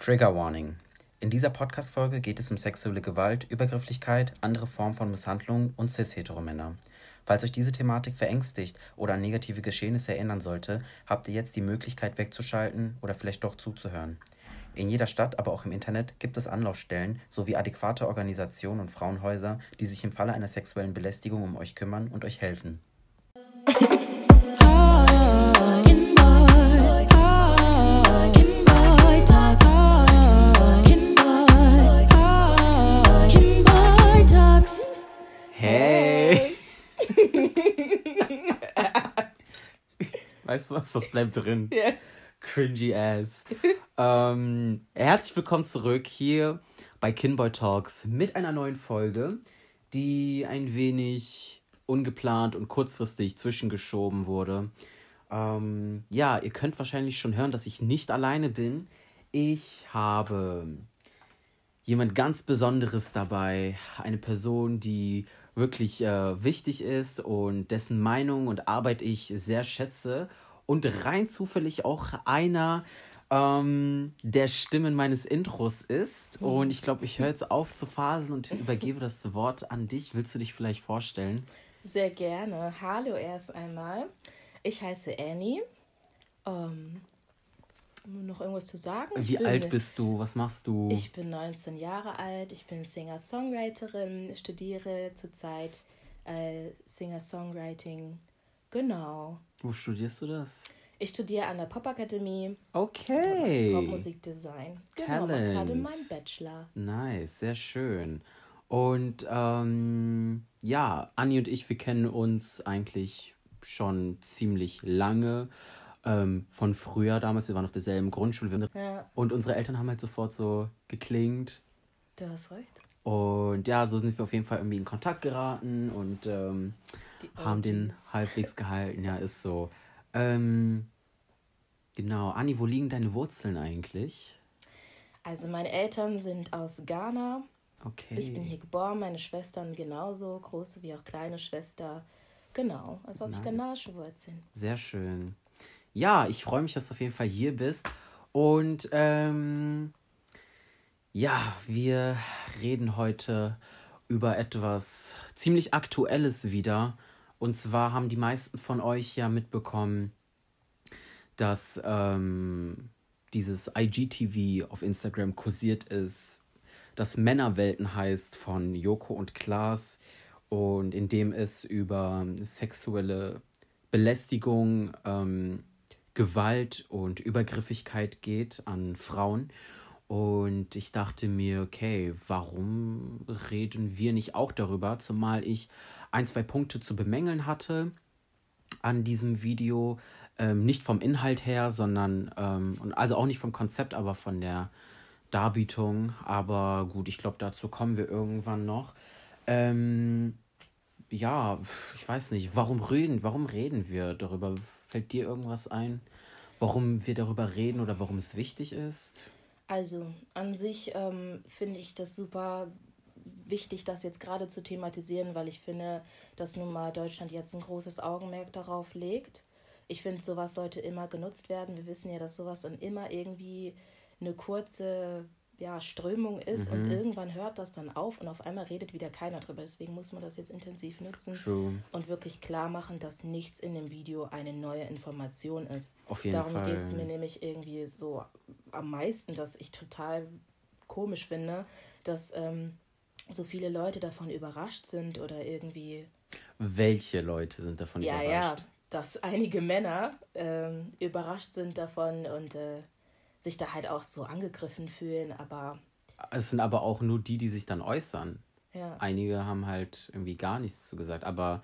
Trigger Warning. In dieser Podcast-Folge geht es um sexuelle Gewalt, Übergrifflichkeit, andere Formen von Misshandlung und cis-heteromänner. Falls euch diese Thematik verängstigt oder an negative Geschehnisse erinnern sollte, habt ihr jetzt die Möglichkeit wegzuschalten oder vielleicht doch zuzuhören. In jeder Stadt, aber auch im Internet gibt es Anlaufstellen sowie adäquate Organisationen und Frauenhäuser, die sich im Falle einer sexuellen Belästigung um euch kümmern und euch helfen. Weißt du was? Das bleibt drin. Yeah. Cringy ass. ähm, herzlich willkommen zurück hier bei Kinboy Talks mit einer neuen Folge, die ein wenig ungeplant und kurzfristig zwischengeschoben wurde. Ähm, ja, ihr könnt wahrscheinlich schon hören, dass ich nicht alleine bin. Ich habe jemand ganz Besonderes dabei, eine Person, die wirklich äh, wichtig ist und dessen Meinung und Arbeit ich sehr schätze und rein zufällig auch einer ähm, der Stimmen meines Intros ist. Und ich glaube, ich höre jetzt auf zu faseln und übergebe das Wort an dich. Willst du dich vielleicht vorstellen? Sehr gerne. Hallo erst einmal. Ich heiße Annie. Ähm, noch irgendwas zu sagen? Wie alt bist du? Was machst du? Ich bin 19 Jahre alt. Ich bin Singer-Songwriterin, studiere zurzeit äh, Singer-Songwriting. Genau. Wo studierst du das? Ich studiere an der Popakademie. Okay. Popmusikdesign. Genau, mache gerade meinen Bachelor. Nice, sehr schön. Und ähm, ja, Anni und ich, wir kennen uns eigentlich schon ziemlich lange ähm, von früher damals. Wir waren auf derselben Grundschule. Ja. Und unsere Eltern haben halt sofort so geklingt. Du hast recht. Und ja, so sind wir auf jeden Fall irgendwie in Kontakt geraten und ähm, haben den halbwegs gehalten. Ja, ist so. Ähm, genau. Anni, wo liegen deine Wurzeln eigentlich? Also meine Eltern sind aus Ghana. Okay. Ich bin hier geboren, meine Schwestern genauso, große wie auch kleine Schwester. Genau, also habe nice. ich ghanaische Wurzeln. Sehr schön ja, ich freue mich, dass du auf jeden Fall hier bist. Und ähm, ja, wir reden heute über etwas ziemlich Aktuelles wieder. Und zwar haben die meisten von euch ja mitbekommen, dass ähm, dieses IGTV auf Instagram kursiert ist, das Männerwelten heißt von Joko und Klaas und in dem es über sexuelle Belästigung ähm, Gewalt und Übergriffigkeit geht an Frauen. Und ich dachte mir, okay, warum reden wir nicht auch darüber? Zumal ich ein, zwei Punkte zu bemängeln hatte an diesem Video. Ähm, nicht vom Inhalt her, sondern, ähm, also auch nicht vom Konzept, aber von der Darbietung. Aber gut, ich glaube, dazu kommen wir irgendwann noch. Ähm, ja, ich weiß nicht, warum reden, warum reden wir darüber? Fällt dir irgendwas ein, warum wir darüber reden oder warum es wichtig ist? Also, an sich ähm, finde ich das super wichtig, das jetzt gerade zu thematisieren, weil ich finde, dass nun mal Deutschland jetzt ein großes Augenmerk darauf legt. Ich finde, sowas sollte immer genutzt werden. Wir wissen ja, dass sowas dann immer irgendwie eine kurze ja, Strömung ist mhm. und irgendwann hört das dann auf und auf einmal redet wieder keiner drüber. Deswegen muss man das jetzt intensiv nutzen True. und wirklich klar machen, dass nichts in dem Video eine neue Information ist. Auf jeden Darum geht es mir nämlich irgendwie so am meisten, dass ich total komisch finde, dass ähm, so viele Leute davon überrascht sind oder irgendwie. Welche Leute sind davon ja, überrascht? Ja, ja, dass einige Männer ähm, überrascht sind davon und äh, sich da halt auch so angegriffen fühlen, aber. Es sind aber auch nur die, die sich dann äußern. Ja. Einige haben halt irgendwie gar nichts zu gesagt, aber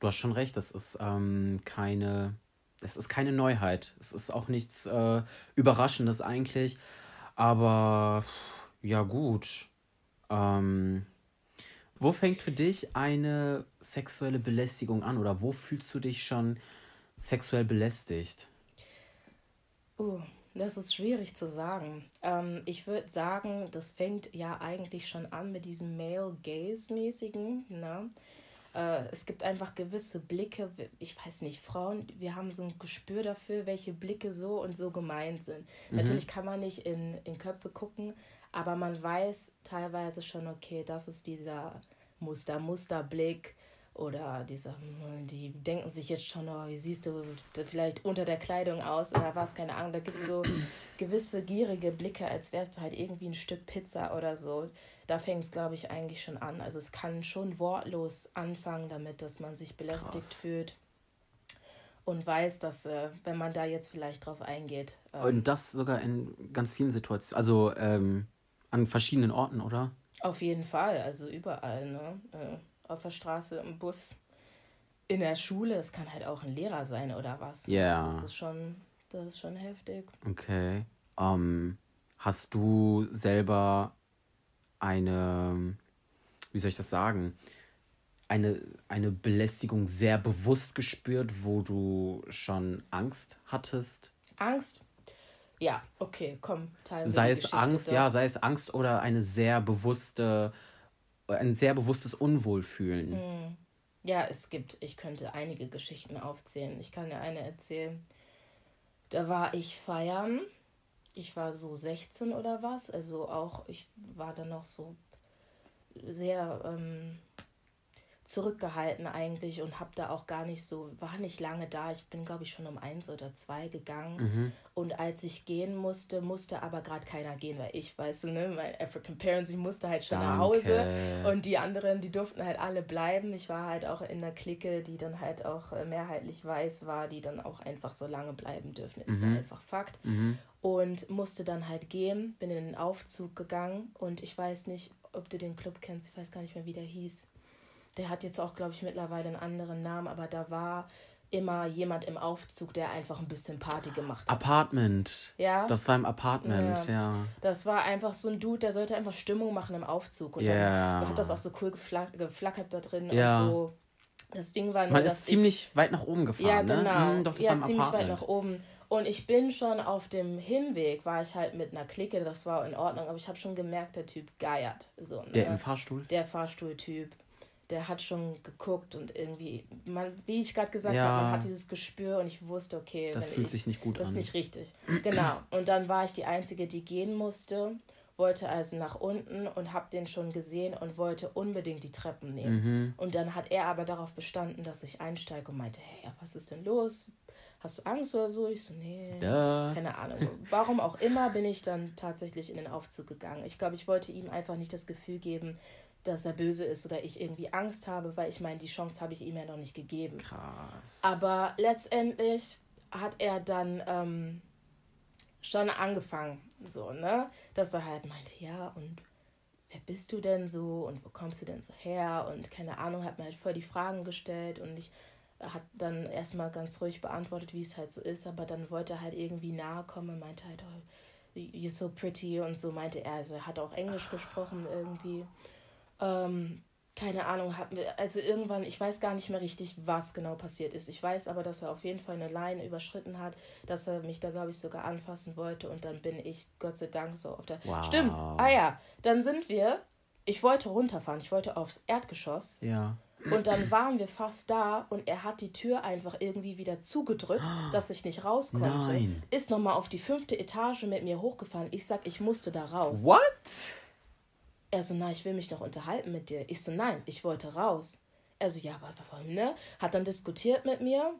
du hast schon recht, das ist ähm, keine. Das ist keine Neuheit. Es ist auch nichts äh, Überraschendes eigentlich. Aber ja, gut. Ähm, wo fängt für dich eine sexuelle Belästigung an oder wo fühlst du dich schon sexuell belästigt? Oh, das ist schwierig zu sagen. Ähm, ich würde sagen, das fängt ja eigentlich schon an mit diesem Male Gaze-mäßigen. Ne? äh, es gibt einfach gewisse Blicke, ich weiß nicht, Frauen, wir haben so ein Gespür dafür, welche Blicke so und so gemeint sind. Mhm. Natürlich kann man nicht in, in Köpfe gucken, aber man weiß teilweise schon, okay, das ist dieser Muster, Musterblick oder diese, die denken sich jetzt schon, oh, wie siehst du vielleicht unter der Kleidung aus oder was, keine Ahnung. Da gibt es so gewisse gierige Blicke, als wärst du halt irgendwie ein Stück Pizza oder so. Da fängt es, glaube ich, eigentlich schon an. Also es kann schon wortlos anfangen damit, dass man sich belästigt Krass. fühlt und weiß, dass, äh, wenn man da jetzt vielleicht drauf eingeht. Ähm, und das sogar in ganz vielen Situationen, also ähm, an verschiedenen Orten, oder? Auf jeden Fall, also überall, ne? Äh, auf der Straße, im Bus, in der Schule. Es kann halt auch ein Lehrer sein oder was. Ja. Yeah. Also das ist schon, das ist schon heftig. Okay. Um, ähm, hast du selber eine, wie soll ich das sagen, eine, eine Belästigung sehr bewusst gespürt, wo du schon Angst hattest? Angst? Ja, okay, komm, teilen Sei es Angst, da. ja, sei es Angst oder eine sehr bewusste ein sehr bewusstes Unwohlfühlen. Hm. Ja, es gibt, ich könnte einige Geschichten aufzählen. Ich kann dir eine erzählen. Da war ich feiern. Ich war so 16 oder was. Also auch, ich war dann noch so sehr ähm, zurückgehalten eigentlich und habe da auch gar nicht so, war nicht lange da. Ich bin, glaube ich, schon um eins oder zwei gegangen. Mhm. Und als ich gehen musste, musste aber gerade keiner gehen, weil ich, weißt du, ne, mein African Parents, ich musste halt schon Danke. nach Hause. Und die anderen, die durften halt alle bleiben. Ich war halt auch in der Clique, die dann halt auch äh, mehrheitlich weiß war, die dann auch einfach so lange bleiben dürfen. Ist mhm. ja einfach Fakt. Mhm. Und musste dann halt gehen, bin in den Aufzug gegangen und ich weiß nicht, ob du den Club kennst, ich weiß gar nicht mehr, wie der hieß. Der hat jetzt auch, glaube ich, mittlerweile einen anderen Namen, aber da war immer jemand im Aufzug, der einfach ein bisschen Party gemacht hat. Apartment. Ja. Das war im Apartment, ja. ja. Das war einfach so ein Dude, der sollte einfach Stimmung machen im Aufzug. Und yeah. dann hat das auch so cool geflack geflackert da drin ja. und so. Das Ding war nur, Man ist ziemlich ich, weit nach oben gefahren, ja, ne? genau. Ne? Hm, doch, das ja, war ziemlich Apartment. weit nach oben. Und ich bin schon auf dem Hinweg, war ich halt mit einer Clique, das war in Ordnung, aber ich habe schon gemerkt, der Typ geiert. So, ne? Der im Fahrstuhl? Der Fahrstuhltyp der hat schon geguckt und irgendwie, man, wie ich gerade gesagt ja. habe, man hat dieses Gespür und ich wusste, okay, das fühlt ich, sich nicht gut das an. Das ist nicht richtig. genau. Und dann war ich die Einzige, die gehen musste, wollte also nach unten und habe den schon gesehen und wollte unbedingt die Treppen nehmen. Mhm. Und dann hat er aber darauf bestanden, dass ich einsteige und meinte, hey, was ist denn los? Hast du Angst oder so? Ich so, nee, ja. keine Ahnung. Warum auch immer bin ich dann tatsächlich in den Aufzug gegangen. Ich glaube, ich wollte ihm einfach nicht das Gefühl geben, dass er böse ist oder ich irgendwie Angst habe, weil ich meine, die Chance habe ich ihm ja noch nicht gegeben. Krass. Aber letztendlich hat er dann ähm, schon angefangen, so, ne? Dass er halt meinte, ja, und wer bist du denn so und wo kommst du denn so her? Und keine Ahnung, hat mir halt voll die Fragen gestellt und ich hat dann erstmal ganz ruhig beantwortet, wie es halt so ist, aber dann wollte er halt irgendwie nahe kommen und meinte halt, oh, you're so pretty und so meinte er. Also er hat auch Englisch gesprochen irgendwie. Ähm, keine Ahnung, hatten wir, also irgendwann, ich weiß gar nicht mehr richtig, was genau passiert ist. Ich weiß aber, dass er auf jeden Fall eine Line überschritten hat, dass er mich da, glaube ich, sogar anfassen wollte und dann bin ich, Gott sei Dank, so auf der. Wow. Stimmt, ah ja, dann sind wir, ich wollte runterfahren, ich wollte aufs Erdgeschoss. Ja. Und dann waren wir fast da und er hat die Tür einfach irgendwie wieder zugedrückt, dass ich nicht raus konnte. Nein. Ist nochmal auf die fünfte Etage mit mir hochgefahren. Ich sag, ich musste da raus. What? Er so, na, ich will mich noch unterhalten mit dir. Ich so, nein, ich wollte raus. Er so, ja, aber warum, ne? Hat dann diskutiert mit mir.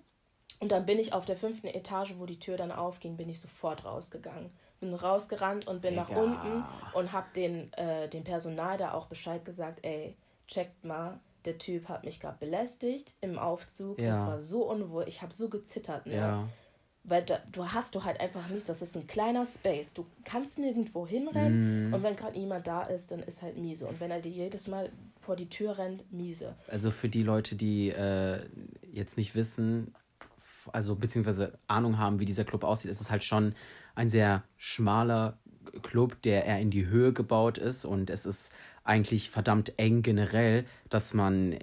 Und dann bin ich auf der fünften Etage, wo die Tür dann aufging, bin ich sofort rausgegangen. Bin rausgerannt und bin Digga. nach unten und hab den, äh, dem Personal da auch Bescheid gesagt, ey, checkt mal, der Typ hat mich gerade belästigt im Aufzug. Ja. Das war so unwohl. Ich habe so gezittert, ne? Ja. Weil da, du hast du halt einfach nicht, das ist ein kleiner Space. Du kannst nirgendwo hinrennen mm. und wenn gerade jemand da ist, dann ist halt miese. Und wenn er dir jedes Mal vor die Tür rennt, miese. Also für die Leute, die äh, jetzt nicht wissen, also beziehungsweise Ahnung haben, wie dieser Club aussieht, ist es halt schon ein sehr schmaler Club, der eher in die Höhe gebaut ist und es ist eigentlich verdammt eng generell, dass man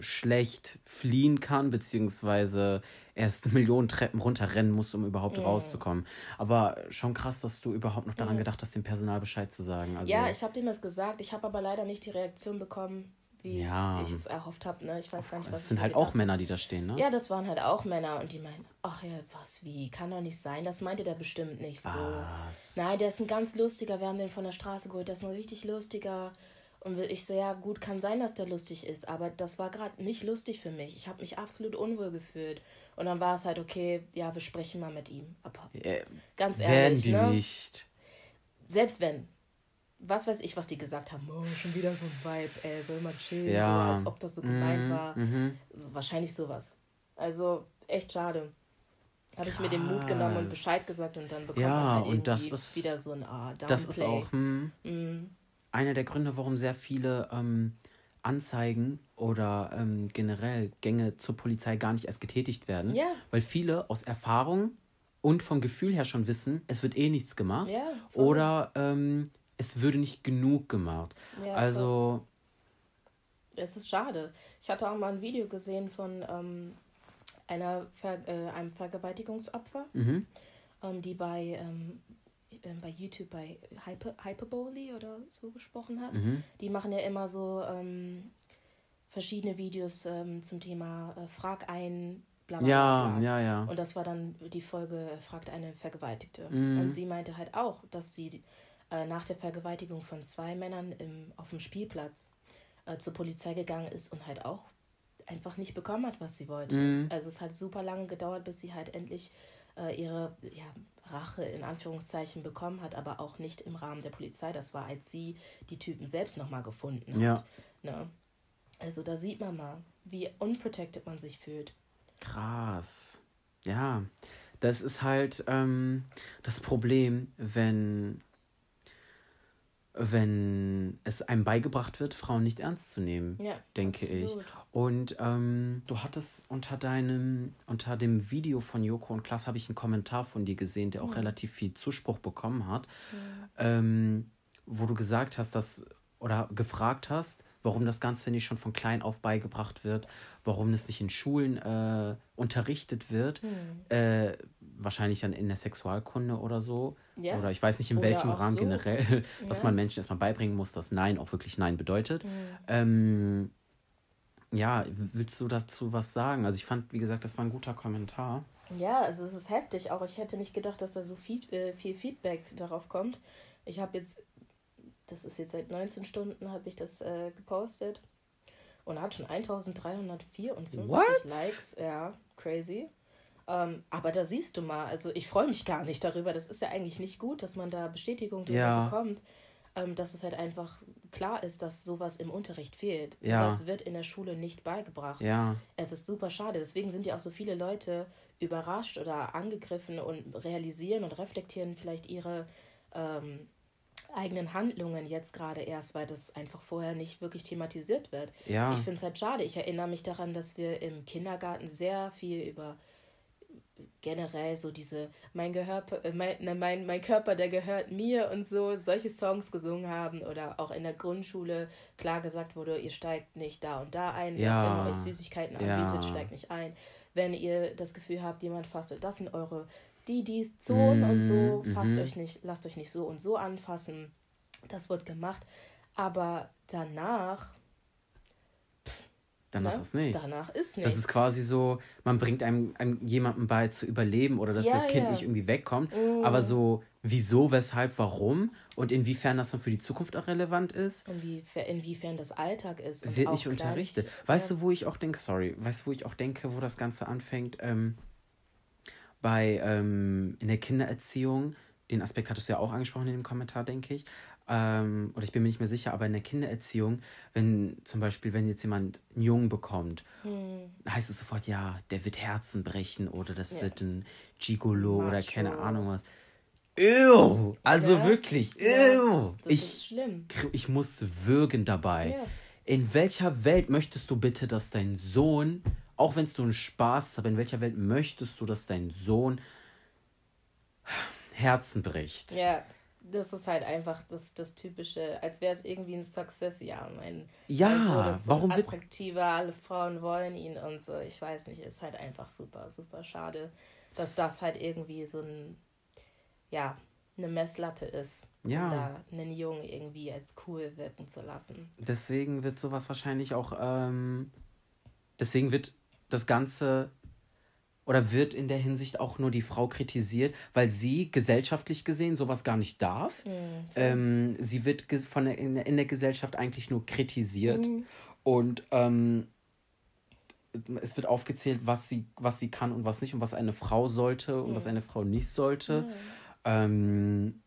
schlecht fliehen kann, beziehungsweise erst Millionen Treppen runterrennen muss, um überhaupt mm. rauszukommen. Aber schon krass, dass du überhaupt noch daran mm. gedacht hast, dem Personal Bescheid zu sagen. Also ja, ich habe dem das gesagt. Ich habe aber leider nicht die Reaktion bekommen, wie Ja. ich es erhofft habe. Ne? Ich weiß gar nicht, was ich sind halt auch Männer, die da stehen, ne? Ja, das waren halt auch Männer und die meinen, ach ja, was, wie, kann doch nicht sein, das meinte der bestimmt nicht so. Was? Nein, der ist ein ganz lustiger, wir haben den von der Straße geholt, der ist ein richtig lustiger. Und ich so, ja gut, kann sein, dass der lustig ist, aber das war gerade nicht lustig für mich. Ich habe mich absolut unwohl gefühlt. Und dann war es halt, okay, ja, wir sprechen mal mit ihm. Aber Äh, ganz werden ehrlich, die ne? nicht. selbst wenn, was weiß ich, was die gesagt haben, oh, schon wieder so ein Vibe, ey, soll mal chillen, Ja. so, als ob das so gemein war. Mhm. So, Wahrscheinlich sowas. Also, echt schade. Habe ich mir den Mut genommen und. Bescheid gesagt und dann bekommt Ja, man halt und das irgendwie ist- wieder so ein ah, Downplay. Das ist auch hm, Mhm. Einer der Gründe, warum sehr viele ähm, Anzeigen oder ähm, generell Gänge zur Polizei gar nicht erst getätigt werden. Ja. Weil viele aus Erfahrung und vom Gefühl her schon wissen, es wird eh nichts gemacht. Voll. oder ähm, es würde nicht genug gemacht. Ja, also, Es ist schade. Ich hatte auch mal ein Video gesehen von ähm, einer Ver äh, einem Vergewaltigungsopfer, mhm. ähm, die bei, ähm, äh, bei YouTube bei Hyper Hyperbole oder so gesprochen hat. Mhm. Die machen ja immer so ähm, verschiedene Videos ähm, zum Thema äh, Frag ein, bla bla ja, bla. ja, ja. Und das war dann die Folge äh, Fragt eine Vergewaltigte. Mhm. Und sie meinte halt auch, dass sie äh, nach der Vergewaltigung von zwei Männern im, auf dem Spielplatz äh, zur Polizei gegangen ist und halt auch einfach nicht bekommen hat, was sie wollte. Mhm. Also es hat super lange gedauert, bis sie halt endlich äh, ihre ja, Rache in Anführungszeichen bekommen hat, aber auch nicht im Rahmen der Polizei. Das war, als sie die Typen selbst nochmal gefunden hat. Ja. Ne? Also da sieht man mal, wie unprotected man sich fühlt. Krass. Ja, das ist halt ähm, das Problem, wenn, wenn es einem beigebracht wird, Frauen nicht ernst zu nehmen, Ja, denke absolut. ich. Und ähm, du hattest unter deinem, unter dem Video von Joko und Klaas habe ich einen Kommentar von dir gesehen, der auch relativ viel Zuspruch bekommen hat, ähm, wo du gesagt hast, dass oder gefragt hast, warum das Ganze nicht schon von klein auf beigebracht wird, warum es nicht in Schulen äh, unterrichtet wird, Hm. äh, wahrscheinlich dann in der Sexualkunde oder so. Ja. Oder ich weiß nicht in Oder welchem Rahmen so. generell, dass Ja. man Menschen erstmal beibringen muss, dass Nein auch wirklich Nein bedeutet. Hm. Ähm, ja, willst du dazu was sagen? Also ich fand, wie gesagt, das war ein guter Kommentar. Ja, also es ist heftig. Auch ich hätte nicht gedacht, dass da so viel, äh, viel Feedback darauf kommt. Ich habe jetzt, das ist jetzt seit 19 Stunden, habe ich das äh, gepostet und hat schon 1354 What? Likes. Ja, crazy. Ähm, aber da siehst du mal, also ich freue mich gar nicht darüber. Das ist ja eigentlich nicht gut, dass man da Bestätigung drüber Ja. bekommt. Ähm, dass es halt einfach klar ist, dass sowas im Unterricht fehlt. Ja. Sowas wird in der Schule nicht beigebracht. Ja, Es ist super schade. Deswegen sind ja auch so viele Leute überrascht oder angegriffen und realisieren und reflektieren vielleicht ihre ähm, eigenen Handlungen jetzt gerade erst, weil das einfach vorher nicht wirklich thematisiert wird. ja. Ich finde es halt schade. Ich erinnere mich daran, dass wir im Kindergarten sehr viel über generell so diese mein Gehör äh, mein, ne, mein, mein Körper der gehört mir und so solche Songs gesungen haben oder auch in der Grundschule klar gesagt wurde ihr steigt nicht da und da ein Ja. auch immer euch Süßigkeiten Ja. anbietet steigt nicht ein wenn ihr das Gefühl habt jemand fasst das sind eure die die Zonen und so Mhm, fasst mhm. euch nicht lasst euch nicht so und so anfassen das wird gemacht aber danach Danach ne, ist nichts. danach ist Das nichts ist quasi so, man bringt einem, einem jemandem bei zu überleben oder dass Ja, das Kind ja. nicht irgendwie wegkommt. Mm. Aber so, wieso, weshalb, warum und inwiefern das dann für die Zukunft auch relevant ist, Inwiefern, inwiefern das Alltag ist. wird nicht unterrichtet. Weißt ja. du, wo ich auch denke, sorry, weißt du, wo ich auch denke, wo das Ganze anfängt? Ähm, bei ähm, in der Kindererziehung, den Aspekt hattest du ja auch angesprochen in dem Kommentar, denke ich. Ähm, oder ich bin mir nicht mehr sicher, aber in der Kindererziehung, wenn zum Beispiel, wenn jetzt jemand einen Jungen bekommt, Hm, heißt es sofort, ja, der wird Herzen brechen oder das Ja. wird ein Gigolo oder Macho. keine Ahnung was. Ew! Also Ja. wirklich, Ja, ew! das Ich, ich musste würgen dabei. Ja. In welcher Welt möchtest du bitte, dass dein Sohn, auch wenn es nur ein Spaß ist, aber in welcher Welt möchtest du, dass dein Sohn Herzen bricht? Ja, das ist halt einfach das, das Typische, als wäre es irgendwie ein Success. Ja, mein, Ja, mein Sohn ist so warum wird- attraktiver, alle Frauen wollen ihn und so. Ich weiß nicht, ist halt einfach super, super schade, dass das halt irgendwie so ein, ja, eine Messlatte ist, Ja. um da einen Jungen irgendwie als cool wirken zu lassen. Deswegen wird sowas wahrscheinlich auch, ähm, deswegen wird das Ganze oder wird in der Hinsicht auch nur die Frau kritisiert, weil sie gesellschaftlich gesehen sowas gar nicht darf. Ähm, sie wird von der, in, der, in der Gesellschaft eigentlich nur kritisiert und ähm, es wird aufgezählt, was sie, was sie kann und was nicht und was eine Frau sollte und was eine Frau nicht sollte. Ähm,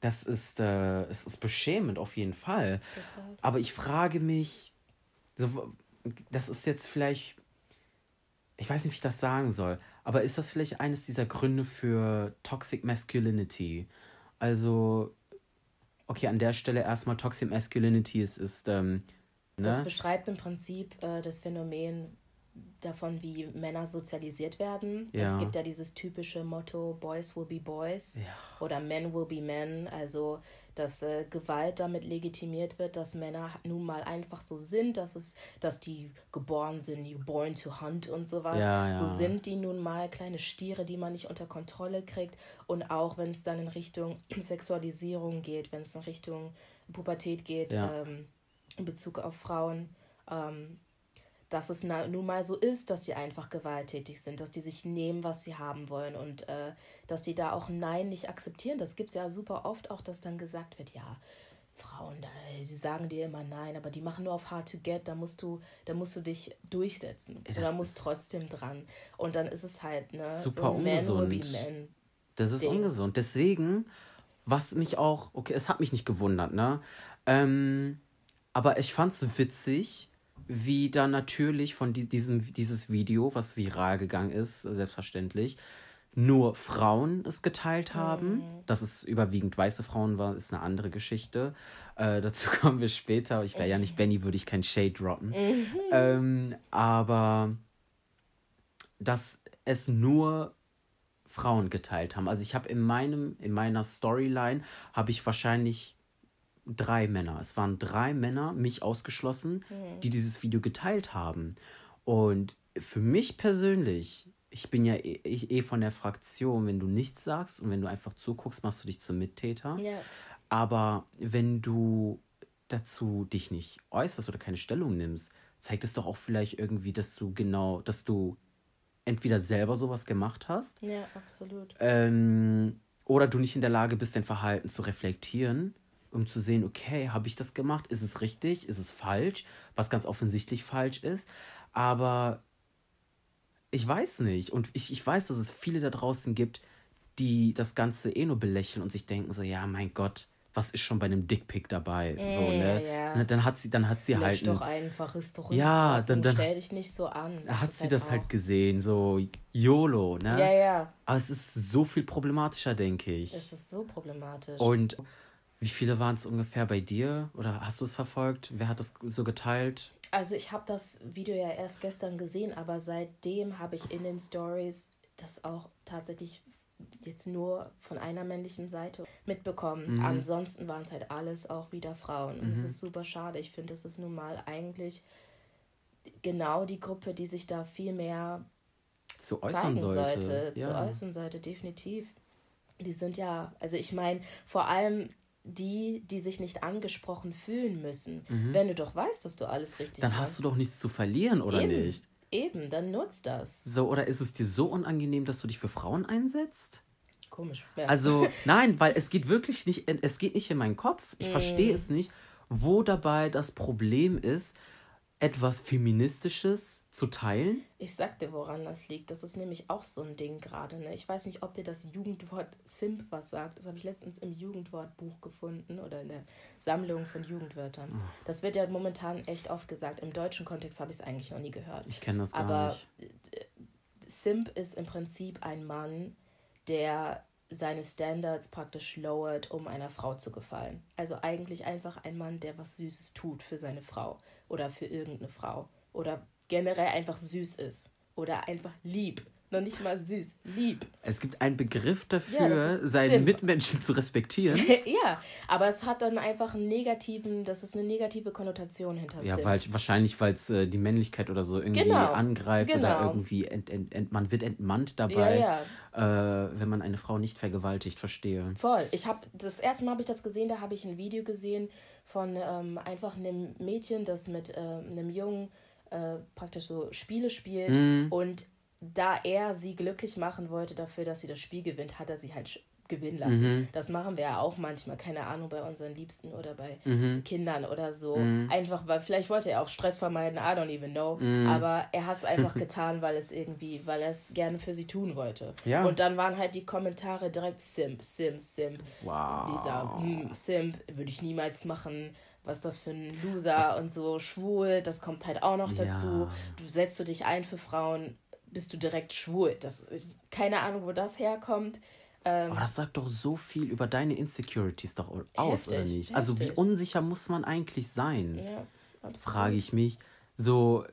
das ist, äh, es ist beschämend auf jeden Fall. Total. Aber ich frage mich, so, das ist jetzt vielleicht, ich weiß nicht, wie ich das sagen soll, aber ist das vielleicht eines dieser Gründe für Toxic Masculinity? Also, okay, an der Stelle erstmal Toxic Masculinity ist, ist ähm, Das ne? beschreibt im Prinzip äh, das Phänomen davon, wie Männer sozialisiert werden. Ja. Es gibt ja dieses typische Motto, Boys will be Boys oder Men will be Men. Also, dass äh, Gewalt damit legitimiert wird, dass Männer nun mal einfach so sind, dass es, dass die geboren sind, you born to hunt und sowas. Ja, So ja. sind die nun mal kleine Stiere, die man nicht unter Kontrolle kriegt. Und auch wenn es dann in Richtung Sexualisierung geht, wenn es in Richtung Pubertät geht, Ja. ähm, in Bezug auf Frauen, ähm, dass es nun mal so ist, dass die einfach gewalttätig sind, dass die sich nehmen, was sie haben wollen und äh, dass die da auch Nein nicht akzeptieren. Das gibt es ja super oft auch, dass dann gesagt wird, ja, Frauen, die sagen dir immer Nein, aber die machen nur auf Hard to Get, da musst du, da musst du dich durchsetzen oder musst trotzdem dran. Und dann ist es halt, ne, Super so ungesund. man. Das ist Ding. ungesund. Deswegen, was mich auch, okay, es hat mich nicht gewundert, ne? Ähm, aber ich fand's witzig, wie dann natürlich von die, diesem, dieses Video, was viral gegangen ist, selbstverständlich, nur Frauen es geteilt haben. Dass es überwiegend weiße Frauen war, ist eine andere Geschichte. Äh, dazu kommen wir später. Ich wäre ja nicht Benny, würde ich kein Shade droppen. Ähm, aber dass es nur Frauen geteilt haben. Also ich habe in meinem, in meiner Storyline habe ich wahrscheinlich drei Männer. Es waren drei Männer, mich ausgeschlossen, die dieses Video geteilt haben. Und für mich persönlich, ich bin ja eh, eh von der Fraktion, wenn du nichts sagst und wenn du einfach zuguckst, machst du dich zum Mittäter. Ja. Aber wenn du dazu dich nicht äußerst oder keine Stellung nimmst, zeigt es doch auch vielleicht irgendwie, dass du genau, dass du entweder selber sowas gemacht hast ja, absolut. ähm, oder du nicht in der Lage bist, dein Verhalten zu reflektieren, um zu sehen, okay, habe ich das gemacht? Ist es richtig? Ist es falsch? Was ganz offensichtlich falsch ist. Aber ich weiß nicht. Und ich, ich weiß, dass es viele da draußen gibt, die das Ganze eh nur belächeln und sich denken so, ja, mein Gott, was ist schon bei einem Dickpick dabei? so, ne? ja. Ne, Dann hat sie, dann hat sie Lösch halt. doch ein- einfach, ist doch Ja, dann- dann- stell dich nicht so an. da hat sie das auch- halt gesehen, so YOLO, ne? Ja, ja, Aber es ist so viel problematischer, denke ich. es ist so problematisch. Und wie viele waren es ungefähr bei dir? Oder hast du es verfolgt? Wer hat das so geteilt? Also ich habe das Video ja erst gestern gesehen, aber seitdem habe ich in den Stories das auch tatsächlich jetzt nur von einer männlichen Seite mitbekommen. Mhm. Ansonsten waren es halt alles auch wieder Frauen. Und es ist super schade. Ich finde, es ist nun mal eigentlich genau die Gruppe, die sich da viel mehr Zu äußern zeigen sollte. sollte, zu ja. äußern sollte, definitiv. Die sind ja, also ich meine, vor allem die, die sich nicht angesprochen fühlen müssen. Wenn du doch weißt, dass du alles richtig Mhm. Dann machst. hast du doch nichts zu verlieren, oder Eben. nicht? Eben, dann nutzt das. So, oder ist es dir so unangenehm, dass du dich für Frauen einsetzt? Komisch. Ja. Also, nein, weil es geht wirklich nicht, in- es geht nicht in meinen Kopf. Ich Mhm. verstehe es nicht, wo dabei das Problem ist, etwas Feministisches zu teilen. ich sag dir, woran das liegt. Das ist nämlich auch so ein Ding gerade. Ne? Ich weiß nicht, ob dir das Jugendwort Simp was sagt. Das habe ich letztens im Jugendwortbuch gefunden oder in der Sammlung von Jugendwörtern. Ah. Das wird ja momentan echt oft gesagt. Im deutschen Kontext habe ich es eigentlich noch nie gehört. Ich kenne das gar Aber nicht. Simp ist im Prinzip ein Mann, der seine Standards praktisch lowert, um einer Frau zu gefallen. Also eigentlich einfach ein Mann, der was Süßes tut für seine Frau oder für irgendeine Frau oder generell einfach süß ist oder einfach lieb Noch nicht mal süß. Lieb. Es gibt einen Begriff dafür, ja, seinen Simp. Mitmenschen zu respektieren. ja, aber es hat dann einfach einen negativen, das ist eine negative Konnotation hinter Ja, weil, wahrscheinlich, weil es äh, die Männlichkeit oder so irgendwie genau. angreift genau. oder irgendwie ent, ent, ent, man wird entmannt dabei, ja, ja. Äh, wenn man eine Frau nicht vergewaltigt, verstehe. Voll. Ich habe das erste Mal habe ich das gesehen, da habe ich ein Video gesehen von ähm, einfach einem Mädchen, das mit äh, einem Jungen äh, praktisch so Spiele spielt mm. und da er sie glücklich machen wollte dafür, dass sie das Spiel gewinnt, hat er sie halt gewinnen lassen. Mhm. Das machen wir ja auch manchmal, keine Ahnung, bei unseren Liebsten oder bei mhm. Kindern oder so. Mhm. Einfach, weil vielleicht wollte er auch Stress vermeiden, I don't even know. Mhm. Aber er hat es einfach getan, weil es irgendwie, weil er es gerne für sie tun wollte. Ja. Und dann waren halt die Kommentare direkt Simp, Simp, Simp. Wow. Dieser hm, Simp würde ich niemals machen was ist das für ein Loser und so schwul, das kommt halt auch noch dazu. Ja. Du setzt du dich ein für Frauen, bist du direkt schwul. Das keine Ahnung, wo das herkommt. Ähm, Aber das sagt doch so viel über deine Insecurities doch aus, heftig, oder nicht? Heftig. Also wie unsicher muss man eigentlich sein? Ja, absolut. Frage ich mich. So,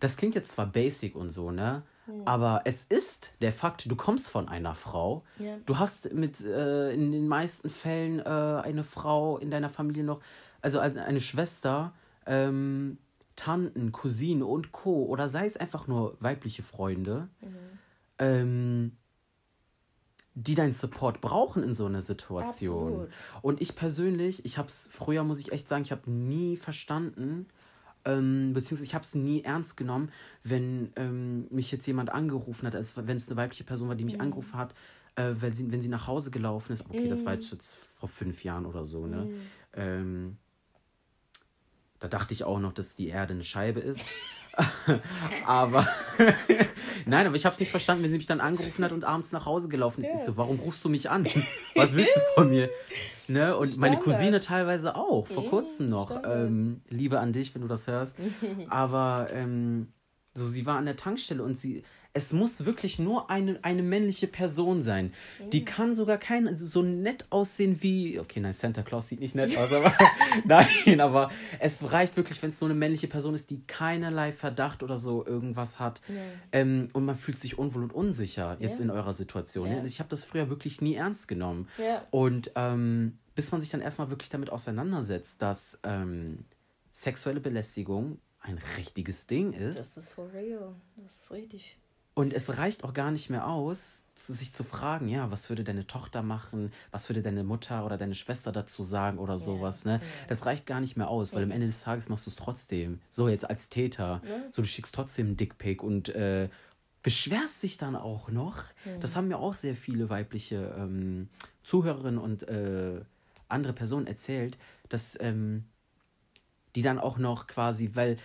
das klingt jetzt zwar basic und so, ne? Ja. Aber es ist der Fakt, du kommst von einer Frau. Ja. Du hast mit äh, in den meisten Fällen äh, eine Frau in deiner Familie noch, also eine Schwester, ähm, Tanten, Cousinen und Co. Oder sei es einfach nur weibliche Freunde. Mhm. Ähm, die deinen Support brauchen in so einer Situation. Absolut. Und ich persönlich, ich habe es früher, muss ich echt sagen, ich habe nie verstanden, ähm, beziehungsweise ich habe es nie ernst genommen, wenn ähm, mich jetzt jemand angerufen hat, also wenn es eine weibliche Person war, die mich mhm. angerufen hat, äh, wenn, sie, wenn sie nach Hause gelaufen ist. Okay, mhm. das war mhm. jetzt vor fünf Jahren oder so, ne? Mhm. Ähm, da dachte ich auch noch, dass die Erde eine Scheibe ist. aber nein, aber ich habe es nicht verstanden, wenn sie mich dann angerufen hat und abends nach Hause gelaufen ist. Ja. Ich so, warum rufst du mich an? Was willst du von mir? Ne? Und Standard. meine Cousine teilweise auch, vor mhm, kurzem noch. Ähm, Liebe an dich, wenn du das hörst. aber ähm, so, sie war an der Tankstelle und sie, es muss wirklich nur eine, eine männliche Person sein. Mhm. Die kann sogar kein so nett aussehen wie. Okay, nein, Santa Claus sieht nicht nett aus, aber. nein, aber es reicht wirklich, wenn es so eine männliche Person ist, die keinerlei Verdacht oder so irgendwas hat. Ja. Ähm, und man fühlt sich unwohl und unsicher jetzt ja. in eurer Situation. Ja. Ich habe das früher wirklich nie ernst genommen. Und ähm, bis man sich dann erstmal wirklich damit auseinandersetzt, dass ähm, sexuelle Belästigung ein richtiges Ding ist. Das ist for real. Das ist richtig. Und es reicht auch gar nicht mehr aus, sich zu fragen, ja, was würde deine Tochter machen, was würde deine Mutter oder deine Schwester dazu sagen oder sowas, ne? Das reicht gar nicht mehr aus, weil am Ende des Tages machst du es trotzdem. So jetzt als Täter. So, du schickst trotzdem einen Dickpick und äh, beschwerst dich dann auch noch. Das haben mir auch sehr viele weibliche ähm, Zuhörerinnen und äh, andere Personen erzählt, dass ähm, die dann auch noch quasi, weil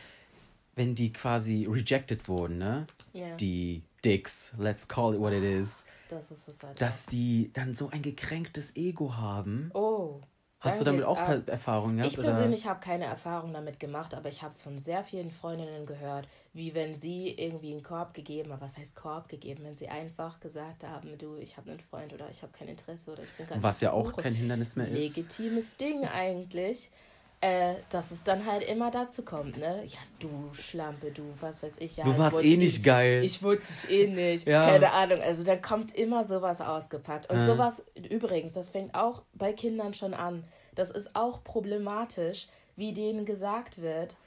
wenn die quasi rejected wurden, ne? Yeah. Die Dicks, let's call it what it is. Das ist es halt dass die dann so ein gekränktes Ego haben. Oh. Hast du damit auch ab. Erfahrungen gehabt? Ich persönlich habe keine Erfahrung damit gemacht, aber ich habe es von sehr vielen Freundinnen gehört, wie wenn sie irgendwie einen Korb gegeben haben. Was heißt Korb gegeben? Wenn sie einfach gesagt haben, du, ich habe einen Freund oder ich habe kein Interesse oder ich bin gar nicht Was ja auch kein Hindernis mehr ist. Legitimes Ding eigentlich äh, dass es dann halt immer dazu kommt, ne? Ja, du Schlampe, du, was weiß ich. Ja, du warst eh nicht ich, geil. Ich wollte dich eh nicht. Ja. Keine Ahnung. Also dann kommt immer sowas ausgepackt. Und ja. sowas, übrigens, das fängt auch bei Kindern schon an. Das ist auch problematisch, wie denen gesagt wird,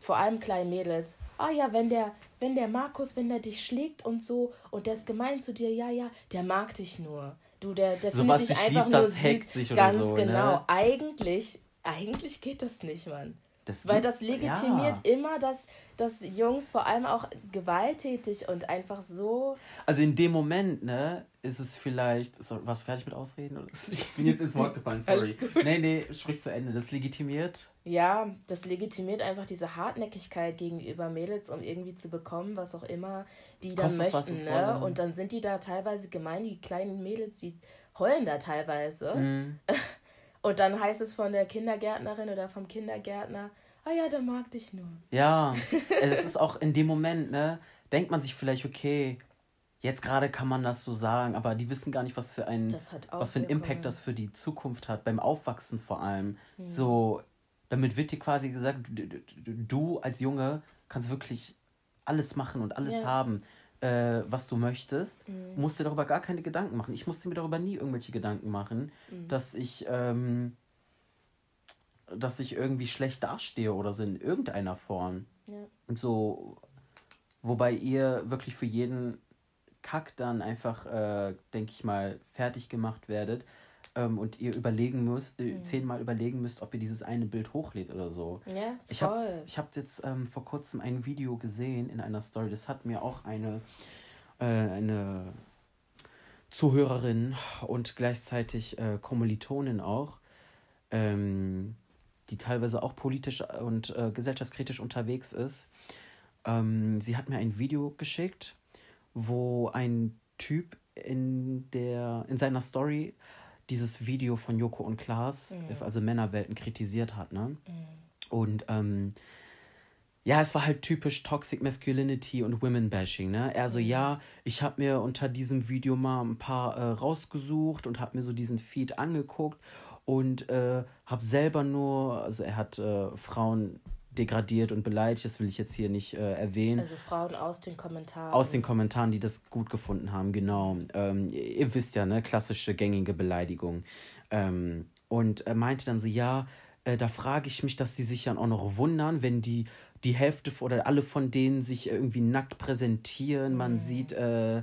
vor allem kleinen Mädels, ah ja, wenn der, wenn der Markus, wenn der dich schlägt und so und der ist gemein zu dir, ja, ja, der mag dich nur. Du, der, der so findet dich einfach lieb, nur süß. Ganz so, genau. Ne? Eigentlich eigentlich geht das nicht, Mann. Das Weil das legitimiert ja. immer, dass, dass Jungs vor allem auch gewalttätig und einfach so. Also in dem Moment, ne, ist es vielleicht. So, was fertig mit Ausreden? Ich bin jetzt ins Wort gefallen, sorry. nee, nee, sprich zu Ende. Das legitimiert. Ja, das legitimiert einfach diese Hartnäckigkeit gegenüber Mädels, um irgendwie zu bekommen, was auch immer die dann Kostet möchten. Ne? Und dann sind die da teilweise gemein, die kleinen Mädels, die heulen da teilweise. Mm. Und dann heißt es von der Kindergärtnerin oder vom Kindergärtner, ah ja, der mag dich nur. Ja, es ist auch in dem Moment, ne, denkt man sich vielleicht, okay, jetzt gerade kann man das so sagen, aber die wissen gar nicht, was für ein, was für einen Impact das für die Zukunft hat, beim Aufwachsen vor allem. Mhm. So, damit wird dir quasi gesagt, du, du als Junge kannst wirklich alles machen und alles ja. haben. Äh, was du möchtest, mhm. musst dir darüber gar keine Gedanken machen. Ich musste mir darüber nie irgendwelche Gedanken machen, mhm. dass ich, ähm, dass ich irgendwie schlecht dastehe oder so in irgendeiner Form. Ja. Und so, wobei ihr wirklich für jeden Kack dann einfach, äh, denke ich mal, fertig gemacht werdet ähm, und ihr überlegen müsst, äh, mhm. zehnmal überlegen müsst, ob ihr dieses eine Bild hochlädt oder so. Ja, voll. Ich habe ich hab jetzt ähm, vor kurzem ein Video gesehen in einer Story, das hat mir auch eine, äh, eine Zuhörerin und gleichzeitig äh, Kommilitonin auch, ähm, die teilweise auch politisch und äh, gesellschaftskritisch unterwegs ist. Ähm, sie hat mir ein Video geschickt, wo ein Typ in, der, in seiner Story dieses Video von Joko und Klaas, mhm. also Männerwelten, kritisiert hat. Ne? Mhm. Und ähm, ja, es war halt typisch Toxic Masculinity und Women Bashing. Ne? Er so, mhm. ja, ich habe mir unter diesem Video mal ein paar äh, rausgesucht und habe mir so diesen Feed angeguckt und äh, habe selber nur, also er hat äh, Frauen degradiert und beleidigt, das will ich jetzt hier nicht äh, erwähnen. Also Frauen aus den Kommentaren. Aus den Kommentaren, die das gut gefunden haben, genau. Ähm, ihr wisst ja, ne, klassische gängige Beleidigung. Ähm, und er meinte dann so, ja, äh, da frage ich mich, dass die sich dann auch noch wundern, wenn die die Hälfte oder alle von denen sich irgendwie nackt präsentieren. Man mhm. sieht äh, äh,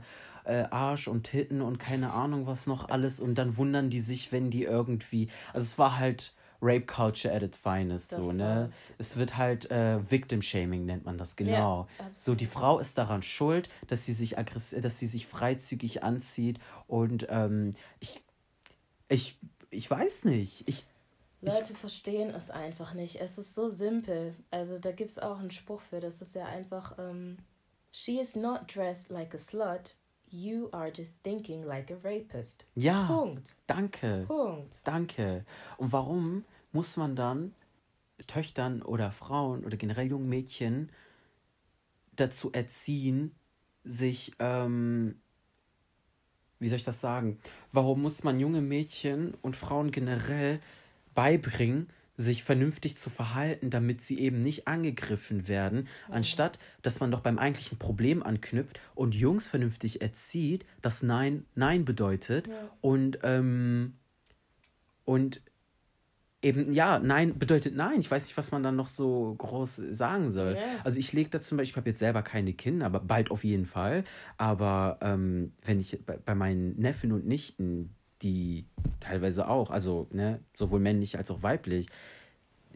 Arsch und Titten und keine Ahnung was noch alles und dann wundern die sich, wenn die irgendwie. Also es war halt Rape Culture at its finest, das so, ne? Es wird halt äh, Victim Shaming nennt man das genau. Ja, so die Frau ist daran schuld, dass sie sich aggressiv, dass sie sich freizügig anzieht und ähm, ich ich ich weiß nicht. Ich Leute ich, verstehen es einfach nicht. Es ist so simpel. Also da gibt es auch einen Spruch für. Das ist ja einfach ähm, She is not dressed like a slut, You are just thinking like a rapist. Ja. Punkt. Danke. Punkt. Danke. Und warum muss man dann Töchtern oder Frauen oder generell jungen Mädchen dazu erziehen, sich, ähm, wie soll ich das sagen? Warum muss man junge Mädchen und Frauen generell beibringen, sich vernünftig zu verhalten, damit sie eben nicht angegriffen werden, anstatt dass man doch beim eigentlichen Problem anknüpft und Jungs vernünftig erzieht, dass Nein Nein bedeutet ja. und ähm, und eben ja Nein bedeutet Nein. Ich weiß nicht, was man dann noch so groß sagen soll. Ja. Also ich lege da zum Beispiel, ich habe jetzt selber keine Kinder, aber bald auf jeden Fall. Aber ähm, wenn ich bei, bei meinen Neffen und Nichten die teilweise auch, also ne, sowohl männlich als auch weiblich.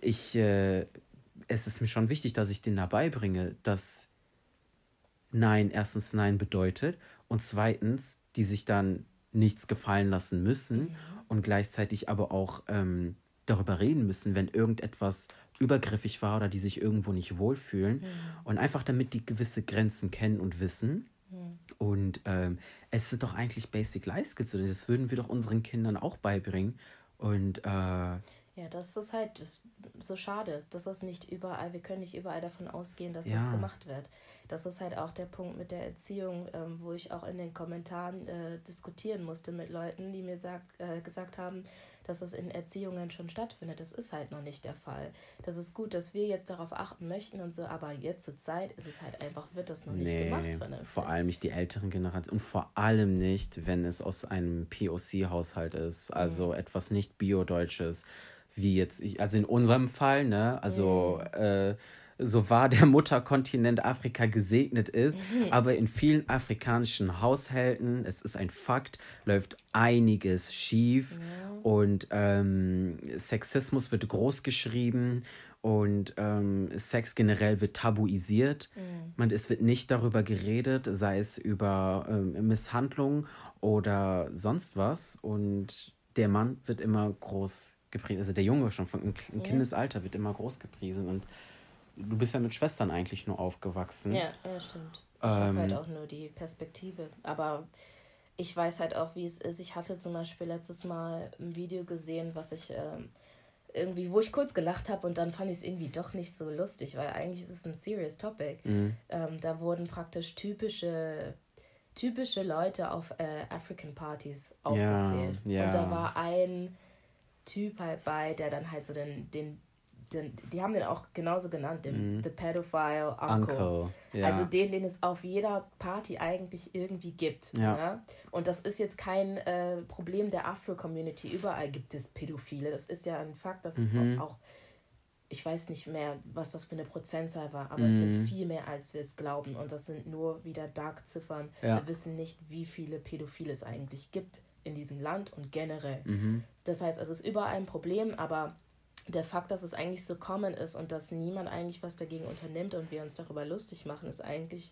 Ich, äh, es ist mir schon wichtig, dass ich denen dabei bringe, dass Nein erstens Nein bedeutet und zweitens, die sich dann nichts gefallen lassen müssen mhm. und gleichzeitig aber auch ähm, darüber reden müssen, wenn irgendetwas übergriffig war oder die sich irgendwo nicht wohlfühlen. Mhm. Und einfach damit die gewisse Grenzen kennen und wissen. Mhm. Und ähm, es ist doch eigentlich Basic Life Skills. Das würden wir doch unseren Kindern auch beibringen. Und äh, ja, das ist halt so schade. Das ist nicht überall, wir können nicht überall davon ausgehen, dass ja. das gemacht wird. Das ist halt auch der Punkt mit der Erziehung, ähm, wo ich auch in den Kommentaren äh, diskutieren musste mit Leuten, die mir sag, äh, gesagt haben, dass es in Erziehungen schon stattfindet. Das ist halt noch nicht der Fall. Das ist gut, dass wir jetzt darauf achten möchten und so, aber jetzt zur Zeit ist es halt einfach, wird das noch nee, nicht gemacht. Vernünftig. Vor allem nicht die älteren Generationen und vor allem nicht, wenn es aus einem POC-Haushalt ist, also mhm. etwas nicht Bio-Deutsches, wie jetzt, ich, also in unserem Fall, ne, also mhm. äh, so wahr der Mutterkontinent Afrika gesegnet ist, mhm. aber in vielen afrikanischen Haushalten, es ist ein Fakt, läuft einiges schief ja. und ähm, Sexismus wird groß geschrieben und ähm, Sex generell wird tabuisiert. Mhm. Man, es wird nicht darüber geredet, sei es über ähm, Misshandlung oder sonst was und der Mann wird immer groß gepriesen, also der Junge schon von im Kindesalter wird immer groß gepriesen und du bist ja mit Schwestern eigentlich nur aufgewachsen. Ja, ja stimmt. Ich ähm, habe halt auch nur die Perspektive. Aber ich weiß halt auch, wie es ist. Ich hatte zum Beispiel letztes Mal ein Video gesehen, was ich ähm, irgendwie, wo ich kurz gelacht habe und dann fand ich es irgendwie doch nicht so lustig, weil eigentlich ist es ein serious topic. Mhm. Ähm, da wurden praktisch typische typische Leute auf äh, African Partys aufgezählt. Ja, ja. Und da war ein Typ halt bei, der dann halt so den, den den, die haben den auch genauso genannt, den Mhm. The Pedophile Uncle. Uncle, ja. Also den, den es auf jeder Party eigentlich irgendwie gibt. Ja. Ne? Und das ist jetzt kein äh, Problem der Afro-Community. Überall gibt es Pädophile. Das ist ja ein Fakt, dass es Mhm. auch, auch, ich weiß nicht mehr, was das für eine Prozentzahl war, aber es Mhm. sind viel mehr, als wir es glauben. Und das sind nur wieder Dark-Ziffern. Ja. Wir wissen nicht, wie viele Pädophile es eigentlich gibt in diesem Land und generell. Mhm. Das heißt, es ist überall ein Problem, aber der Fakt, dass es eigentlich so common ist und dass niemand eigentlich was dagegen unternimmt und wir uns darüber lustig machen, ist eigentlich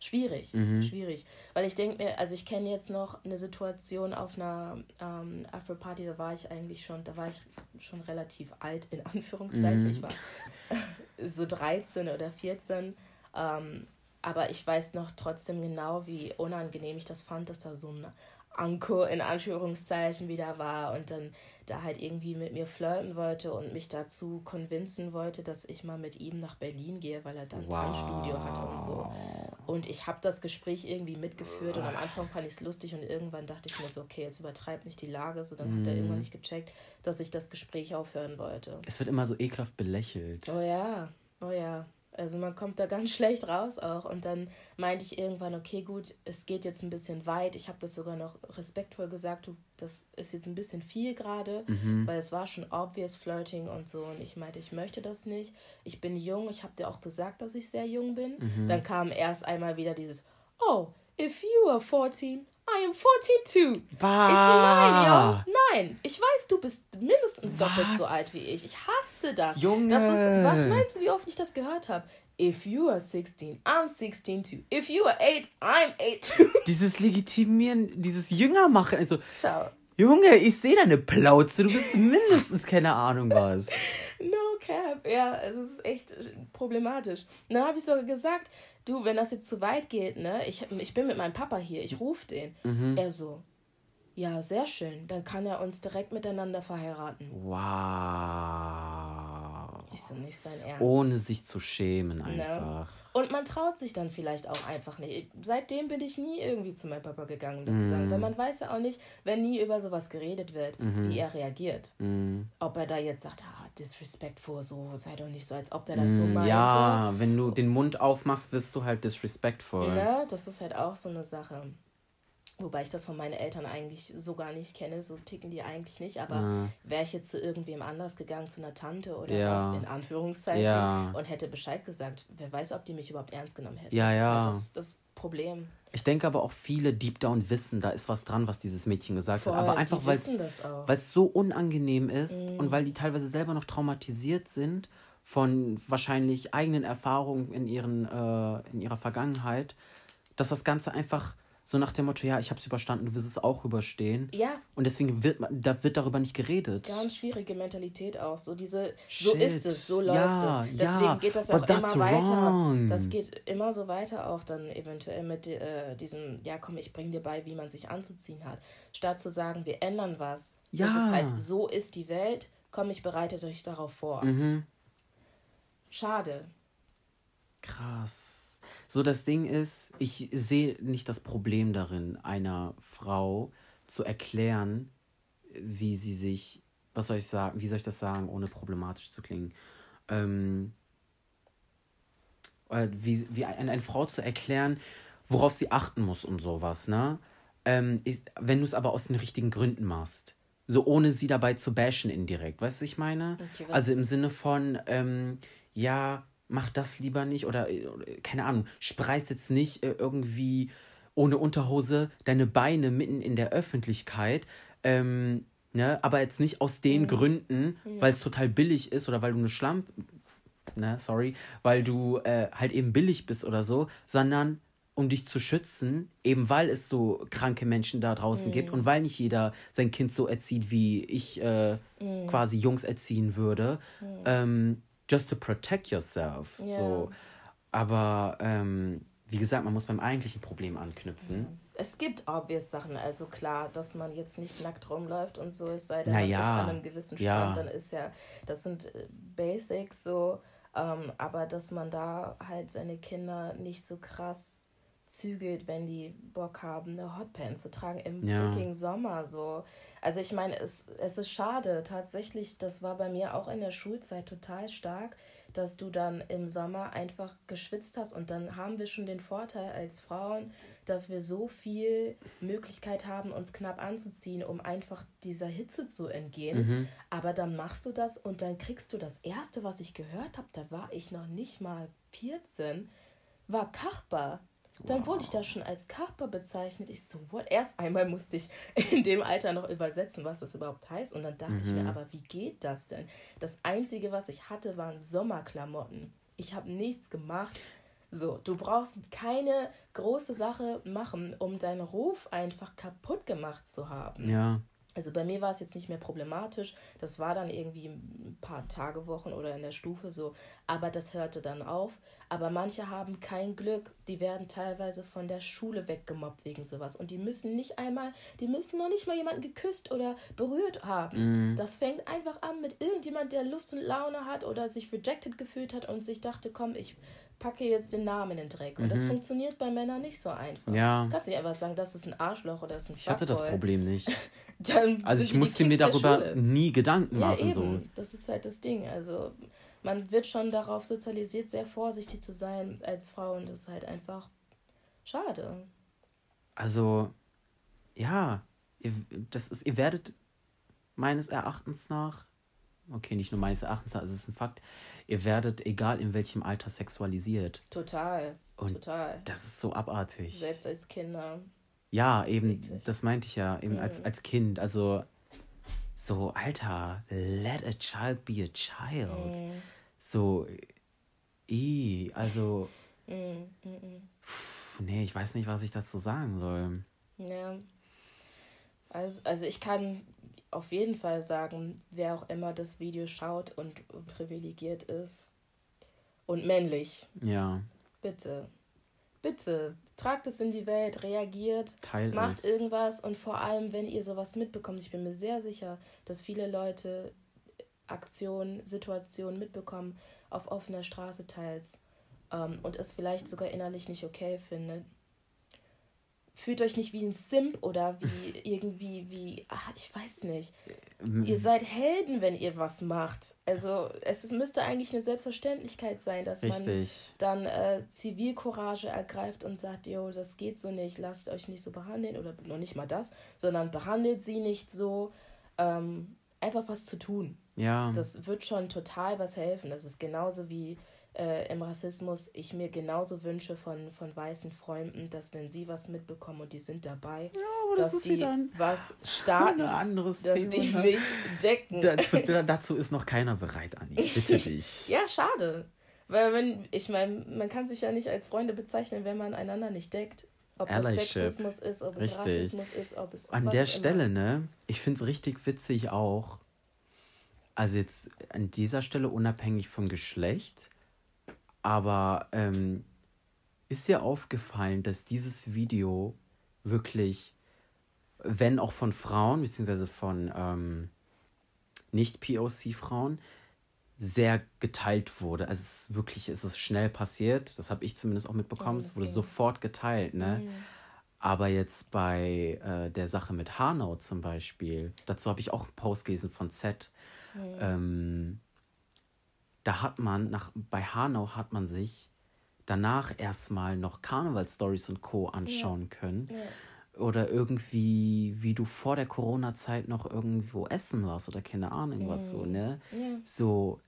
schwierig. Mhm. Schwierig. Weil ich denke mir, also ich kenne jetzt noch eine Situation auf einer ähm, Afro-Party, da war ich eigentlich schon, da war ich schon relativ alt, in Anführungszeichen. Mhm. Ich war so 13 oder 14. Ähm, aber ich weiß noch trotzdem genau, wie unangenehm ich das fand, dass da so ein Anko in Anführungszeichen wieder war und dann da halt irgendwie mit mir flirten wollte und mich dazu convincen wollte, dass ich mal mit ihm nach Berlin gehe, weil er dann ein Tanzstudio hatte und so. Und ich habe das Gespräch irgendwie mitgeführt und am Anfang fand ich es lustig und irgendwann dachte ich mir so, okay, jetzt übertreibt nicht die Lage. So, dann hat er irgendwann nicht gecheckt, dass ich das Gespräch aufhören wollte. Es wird immer so ekelhaft belächelt. Oh ja, oh ja. Also man kommt da ganz schlecht raus auch. Und dann meinte ich irgendwann, okay, gut, es geht jetzt ein bisschen weit. Ich habe das sogar noch respektvoll gesagt, du, das ist jetzt ein bisschen viel gerade, weil es war schon obvious Flirting und so. Und ich meinte, ich möchte das nicht. Ich bin jung, ich habe dir auch gesagt, dass ich sehr jung bin. Dann kam erst einmal wieder dieses, oh, if you are 14, I am 14 too. Bah. Ich so, nein, yo, nein. Ich weiß, du bist mindestens doppelt so alt wie ich. Ich hasse das. Junge. Das ist, was meinst du, wie oft ich das gehört habe? If you are 16, I'm 16 too. If you are 8, I'm 8 too. Dieses Legitimieren, dieses Jüngermachen. Also, Ciao. Junge, ich sehe deine Plauze. Du bist mindestens keine Ahnung was. No cap. Ja, es ist echt äh, problematisch. Und dann habe ich sogar gesagt, du, wenn das jetzt zu weit geht, ne, ich, ich bin mit meinem Papa hier, ich rufe den. Mhm. Er so, ja, sehr schön, dann kann er uns direkt miteinander verheiraten. Wow. Ich so, nicht sein Ernst. Ohne sich zu schämen einfach. Und man traut sich dann vielleicht auch einfach nicht. Seitdem bin ich nie irgendwie zu meinem Papa gegangen, um das zu Mhm. sagen. Weil man weiß ja auch nicht, wenn nie über sowas geredet wird, wie er reagiert. Mhm. Ob er da jetzt sagt, ah, disrespectful, so, sei doch nicht so, als ob der das so meinte. Mm, Ja, wenn du den Mund aufmachst, wirst du halt disrespectful. Ne? Das ist halt auch so eine Sache. Wobei ich das von meinen Eltern eigentlich so gar nicht kenne, so ticken die eigentlich nicht. Aber Ja. wäre ich jetzt zu irgendwem anders gegangen, zu einer Tante oder Ja. was, in Anführungszeichen, Ja. und hätte Bescheid gesagt, wer weiß, ob die mich überhaupt ernst genommen hätten. Ja, das ja. ist halt das, das Problem. Ich denke aber auch viele deep down wissen, da ist was dran, was dieses Mädchen gesagt Voll, hat. Aber einfach, weil. Mhm. es so unangenehm ist und weil die teilweise selber noch traumatisiert sind von wahrscheinlich eigenen Erfahrungen in, ihren, äh, in ihrer Vergangenheit, dass das Ganze einfach so nach dem Motto, ja, ich habe es überstanden, du wirst es auch überstehen. Ja, Und deswegen wird, man- da wird darüber nicht geredet. ganz schwierige Mentalität auch. So diese, so Shit. ist es, so läuft Ja, es. Deswegen ja, geht das auch immer weiter. wrong. Das geht immer so weiter auch dann eventuell mit äh, diesem, ja komm, ich bring dir bei, wie man sich anzuziehen hat. Statt zu sagen, wir ändern was. Ja. Das ist halt, so ist die Welt, komm, ich bereite euch darauf vor. Mhm. Schade. Krass. So, das Ding ist, ich sehe nicht das Problem darin, einer Frau zu erklären, wie sie sich, was soll ich sagen, wie soll ich das sagen, ohne problematisch zu klingen, ähm, äh, wie, wie ein, eine Frau zu erklären, worauf sie achten muss und sowas, ne? Ähm, ich, wenn du es aber aus den richtigen Gründen machst. So ohne sie dabei zu bashen indirekt. Weißt du, was ich meine? Okay, also im Sinne von, ähm, ja, mach das lieber nicht oder, äh, keine Ahnung, spreiz jetzt nicht äh, irgendwie ohne Unterhose deine Beine mitten in der Öffentlichkeit. Ähm, ne? Aber jetzt nicht aus den Mhm. Gründen, weil es total billig ist oder weil du eine Schlampe ne, sorry, weil du äh, halt eben billig bist oder so, sondern um dich zu schützen, eben weil es so kranke Menschen da draußen gibt und weil nicht jeder sein Kind so erzieht, wie ich äh, quasi Jungs erziehen würde. Ähm, just to protect yourself. Ja. So. Aber ähm, wie gesagt, man muss beim eigentlichen Problem anknüpfen. Es gibt obvious Sachen, also klar, dass man jetzt nicht nackt rumläuft und so, es sei denn, Na man ja, ist an einem gewissen ja. Stand, dann ist ja, das sind äh, Basics so, ähm, aber dass man da halt seine Kinder nicht so krass zügelt, wenn die Bock haben, eine Hotpants zu tragen im ja. freaking Sommer. So. Also ich meine, es, es ist schade. Tatsächlich, das war bei mir auch in der Schulzeit total stark, dass du dann im Sommer einfach geschwitzt hast. Und dann haben wir schon den Vorteil als Frauen, dass wir so viel Möglichkeit haben, uns knapp anzuziehen, um einfach dieser Hitze zu entgehen. Mhm. Aber dann machst du das und dann kriegst du das Erste, was ich gehört habe, da war ich noch nicht mal 14, war Kachbar. Dann wow. wurde ich da schon als Körper bezeichnet. Ich so, what? Erst einmal musste ich in dem Alter noch übersetzen, was das überhaupt heißt. Und dann dachte mhm. ich mir, mhm. aber wie geht das denn? Das Einzige, was ich hatte, waren Sommerklamotten. Ich habe nichts gemacht. So, du brauchst keine große Sache machen, um deinen Ruf einfach kaputt gemacht zu haben. Ja. Also bei mir war es jetzt nicht mehr problematisch. Das war dann irgendwie ein paar Tage, Wochen oder in der Stufe so. Aber das hörte dann auf. Aber manche haben kein Glück. Die werden teilweise von der Schule weggemobbt wegen sowas. Und die müssen nicht einmal, die müssen noch nicht mal jemanden geküsst oder berührt haben. Mhm. Das fängt einfach an mit irgendjemand, der Lust und Laune hat oder sich rejected gefühlt hat und sich dachte, komm, ich packe jetzt den Namen in den Dreck. Und mhm. das funktioniert bei Männern nicht so einfach. Ja. Kannst du nicht einfach sagen, das ist ein Arschloch oder das ist ein Ich hatte das Problem nicht. also ich musste mir darüber nie Gedanken machen. Ja, eben. So. Das ist halt das Ding. Also man wird schon darauf sozialisiert, sehr vorsichtig zu sein als Frau und das ist halt einfach schade. Also, ja, ihr, das ist, ihr werdet meines Erachtens nach, okay, nicht nur meines Erachtens nach, es ist ein Fakt, ihr werdet, egal in welchem Alter, sexualisiert. Total. Und total. Das ist so abartig. Selbst als Kinder. Ja, das eben, das meinte ich ja, eben mhm. als, als Kind. Also, so, Alter, let a child be a child. Mhm. So, i, also. Mhm. Pf, nee, ich weiß nicht, was ich dazu sagen soll. Ja. Also, also ich kann auf jeden Fall sagen, wer auch immer das Video schaut und privilegiert ist und männlich. Ja. Bitte. Bitte, tragt es in die Welt, reagiert, Teil macht es. irgendwas und vor allem, wenn ihr sowas mitbekommt, ich bin mir sehr sicher, dass viele Leute Aktionen, Situationen mitbekommen auf offener Straße teils ähm, und es vielleicht sogar innerlich nicht okay findet fühlt euch nicht wie ein Simp oder wie irgendwie wie, ach, ich weiß nicht. Ähm, ihr seid Helden, wenn ihr was macht. Also es ist, müsste eigentlich eine Selbstverständlichkeit sein, dass Richtig. man dann äh, Zivilcourage ergreift und sagt, jo, das geht so nicht, lasst euch nicht so behandeln oder noch nicht mal das, sondern behandelt sie nicht so. Ähm, einfach was zu tun. Ja. Das wird schon total was helfen. Das ist genauso wie äh, im Rassismus ich mir genauso wünsche von, von weißen Freunden, dass wenn sie was mitbekommen und die sind dabei, ja, das dass sie was starten, dass Thema, die ne? nicht decken. Dazu, dazu ist noch keiner bereit, Anni. Bitte dich. ja, schade. Weil wenn, ich meine, man kann sich ja nicht als Freunde bezeichnen, wenn man einander nicht deckt. Ob das Sexismus ist, ob es richtig. Rassismus ist, ob es. An der Stelle, ne, ich finde es richtig witzig auch. Also jetzt an dieser Stelle unabhängig vom Geschlecht, aber ähm, ist dir aufgefallen, dass dieses Video wirklich, wenn auch von Frauen, beziehungsweise von ähm, Nicht-POC-Frauen, sehr geteilt wurde. Also es ist wirklich, es ist schnell passiert. Das habe ich zumindest auch mitbekommen. Ja, es wurde sofort geteilt, ne? Mhm. Aber jetzt bei äh, der Sache mit Hanau zum Beispiel, dazu habe ich auch einen Post gelesen von Z. Mhm. Ähm, da hat man, nach, bei Hanau hat man sich danach erstmal noch Karneval-Stories und Co. anschauen ja. können. Ja. Oder irgendwie, wie du vor der Corona-Zeit noch irgendwo essen warst oder keine Ahnung mhm. was so, ne? Ja. So,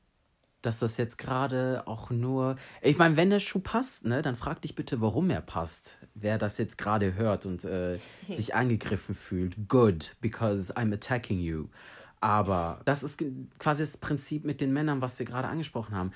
dass das jetzt gerade auch nur. Ich meine, wenn der Schuh passt, ne, dann frag dich bitte, warum er passt. Wer das jetzt gerade hört und äh, sich angegriffen fühlt. Good, because I'm attacking you. Aber das ist quasi das Prinzip mit den Männern, was wir gerade angesprochen haben.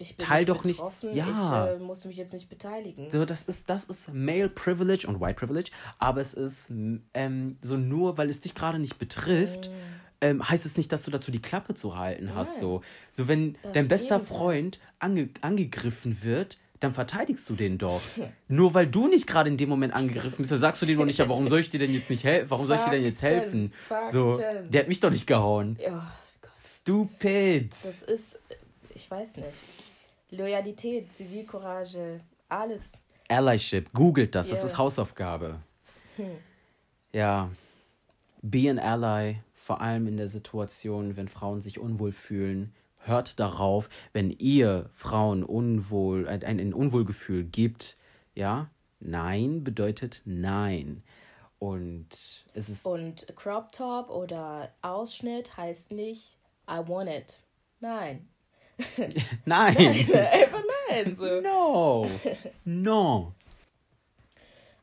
Ich bin Teil nicht doch nicht. Ja. Ich äh, muss mich jetzt nicht beteiligen. So, das ist, das ist Male Privilege und White Privilege, aber es ist ähm, so nur, weil es dich gerade nicht betrifft. Mm. Ähm, heißt es nicht, dass du dazu die Klappe zu halten hast. So, so wenn das dein bester Freund ange angegriffen wird, dann verteidigst du den doch. Nur weil du nicht gerade in dem Moment angegriffen bist, dann sagst du dir doch nicht, ja, warum soll ich dir denn jetzt nicht helfen? Warum soll ich dir denn jetzt helfen? So, der hat mich doch nicht gehauen. Ja, Stupid. Das ist, ich weiß nicht. Loyalität, Zivilcourage, alles. Allyship. Googelt das, das Yeah. ist Hausaufgabe. Hm. Ja. Be an ally, vor allem in der Situation, wenn Frauen sich unwohl fühlen. Hört darauf, wenn ihr Frauen unwohl, ein, ein Unwohlgefühl gibt, ja, nein bedeutet nein. Und es ist. Und Crop Top oder Ausschnitt heißt nicht I want it. Nein. Nein! Einfach nein. So. no! No!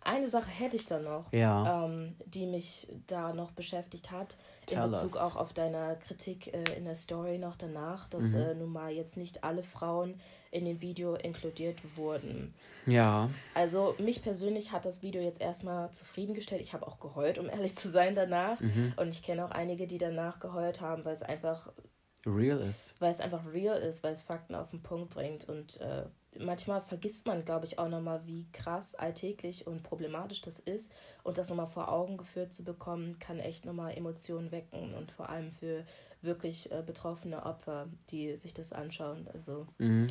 Eine Sache hätte ich da noch, Ja. ähm, die mich da noch beschäftigt hat, Tell in Bezug us. auch auf deine Kritik äh, in der Story noch danach, dass Mhm. äh, nun mal jetzt nicht alle Frauen in dem Video inkludiert wurden. Ja. Also mich persönlich hat das Video jetzt erstmal zufriedengestellt. Ich habe auch geheult, um ehrlich zu sein danach. Mhm. Und ich kenne auch einige, die danach geheult haben, weil es einfach Real ist. weil es einfach real ist, weil es Fakten auf den Punkt bringt. Und äh, manchmal vergisst man, glaube ich, auch nochmal, wie krass alltäglich und problematisch das ist. Und das nochmal vor Augen geführt zu bekommen, kann echt nochmal Emotionen wecken. Und vor allem für wirklich äh, betroffene Opfer, die sich das anschauen. Also Mhm.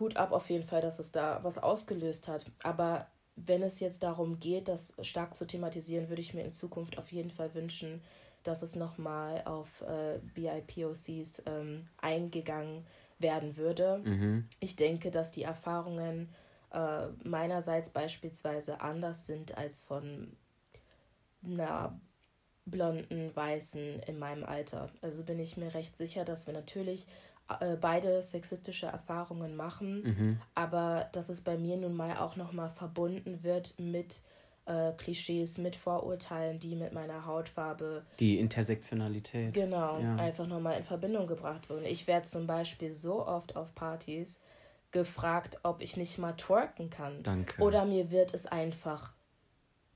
Hut ab auf jeden Fall, dass es da was ausgelöst hat. Aber wenn es jetzt darum geht, das stark zu thematisieren, würde ich mir in Zukunft auf jeden Fall wünschen, dass es nochmal auf äh, BIPOCs ähm, eingegangen werden würde. Mhm. Ich denke, dass die Erfahrungen äh, meinerseits beispielsweise anders sind als von einer blonden Weißen in meinem Alter. Also bin ich mir recht sicher, dass wir natürlich äh, beide sexistische Erfahrungen machen, Mhm. aber dass es bei mir nun mal auch nochmal verbunden wird mit äh, Klischees, mit Vorurteilen, die mit meiner Hautfarbe Die Intersektionalität. Genau, Ja. einfach nochmal in Verbindung gebracht wurden. Ich werde zum Beispiel so oft auf Partys gefragt, ob ich nicht mal twerken kann. Danke. Oder mir wird es einfach,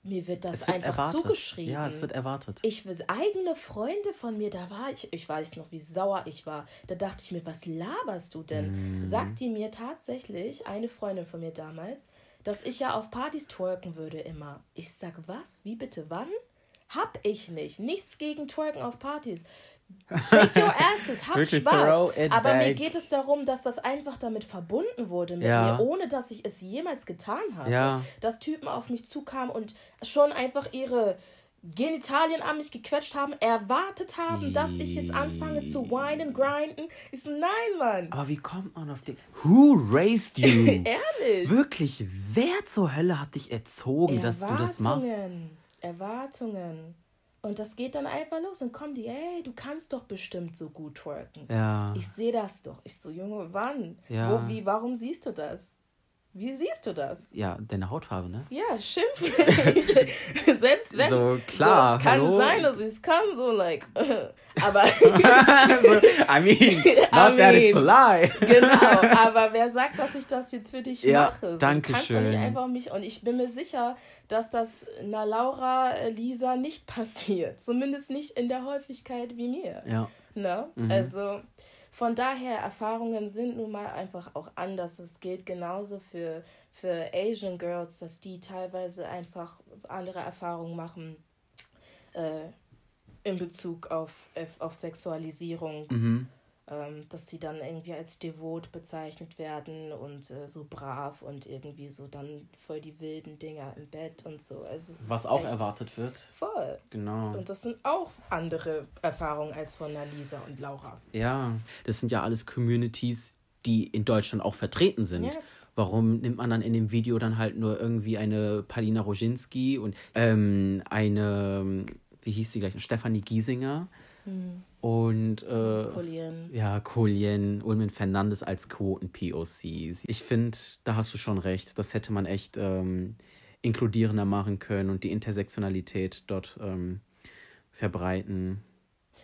mir wird das wird einfach erwartet. zugeschrieben. Ja, es wird erwartet. ich weiß, eigene Freunde von mir, da war ich, ich weiß noch, wie sauer ich war. Da dachte ich mir, was laberst du denn? Mm. Sagt die mir tatsächlich, eine Freundin von mir damals, dass ich ja auf Partys twerken würde immer. Ich sag, was? Wie bitte? Wann? Hab ich nicht. Nichts gegen Twerken auf Partys. Shake your asses, hab Wirklich, Spaß. Aber mir back. geht es darum, dass das einfach damit verbunden wurde mit Ja. mir, ohne dass ich es jemals getan habe. Ja. Dass Typen auf mich zukamen und schon einfach ihre Genitalien an mich gequetscht haben, erwartet haben, dass ich jetzt anfange zu whinen, grinden. Ich so, nein, Mann. Aber wie kommt man auf den. Who raised you? Ehrlich. Wirklich, wer zur Hölle hat dich erzogen, dass du das machst? Erwartungen. Erwartungen. Und das geht dann einfach los und kommen die, ey, du kannst doch bestimmt so gut twerken. Ja. Ich sehe das doch. Ich so, Junge, wann? Ja. Wo, wie, warum siehst du das? Wie siehst du das? Ja, deine Hautfarbe, ne? Ja, schimpf. Selbst wenn. So, klar, So, kann hallo? sein, dass ich es kann, so, like. aber. I mean, not that it's a lie. genau, aber wer sagt, dass ich das jetzt für dich Ja, mache? So, danke kannst du nicht schön. einfach mich. Und ich bin mir sicher, dass das einer Laura, Lisa nicht passiert. Zumindest nicht in der Häufigkeit wie mir. Ja. Ne? Mhm. Also von daher, Erfahrungen sind nun mal einfach auch anders. Es gilt genauso für, für Asian Girls, dass die teilweise einfach andere Erfahrungen machen äh, in Bezug auf, auf- Sexualisierung. Mhm. Ähm, dass sie dann irgendwie als devot bezeichnet werden und äh, so brav und irgendwie so dann voll die wilden Dinger im Bett und so. Also Was auch erwartet wird. Voll. Genau. Und das sind auch andere Erfahrungen als von der Lisa und Laura. Ja, das sind ja alles Communities, die in Deutschland auch vertreten sind. Ja. Warum nimmt man dann in dem Video dann halt nur irgendwie eine Palina Roginski und ähm, eine, wie hieß sie gleich, Stefanie Giesinger und äh, Collier. ja, Colien, Ulmen Fernandes als Quoten-POCs. Ich finde, da hast du schon recht. Das hätte man echt ähm, inkludierender machen können und die Intersektionalität dort ähm, verbreiten,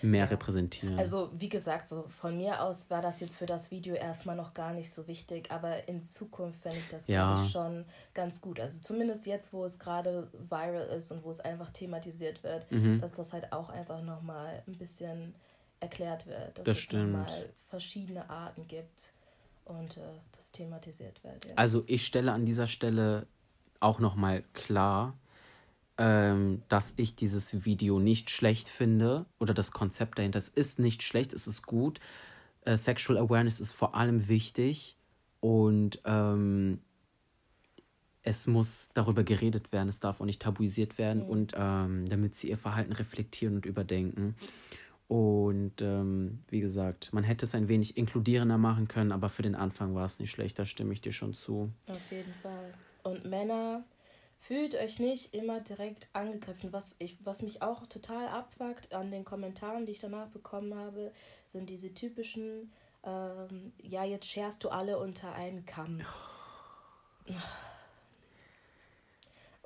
mehr repräsentieren. Also, wie gesagt, so von mir aus war das jetzt für das Video erstmal noch gar nicht so wichtig, aber in Zukunft fände ich das, Ja. glaube ich, schon ganz gut. Also zumindest jetzt, wo es gerade viral ist und wo es einfach thematisiert wird, Mhm. dass das halt auch einfach nochmal ein bisschen erklärt wird, dass Das es stimmt. nochmal verschiedene Arten gibt und äh, das thematisiert wird. Ja. Also ich stelle an dieser Stelle auch nochmal klar, ähm, dass ich dieses Video nicht schlecht finde oder das Konzept dahinter. Es ist nicht schlecht, es ist gut. Äh, Sexual Awareness ist vor allem wichtig und ähm, es muss darüber geredet werden, es darf auch nicht tabuisiert werden Mhm. und ähm, damit sie ihr Verhalten reflektieren und überdenken. Und ähm, wie gesagt, man hätte es ein wenig inkludierender machen können, aber für den Anfang war es nicht schlecht, da stimme ich dir schon zu. Auf jeden Fall. Und Männer, fühlt euch nicht immer direkt angegriffen. Was, ich, was mich auch total abfuckt an den Kommentaren, die ich danach bekommen habe, sind diese typischen, ähm, ja, jetzt scherst du alle unter einen Kamm.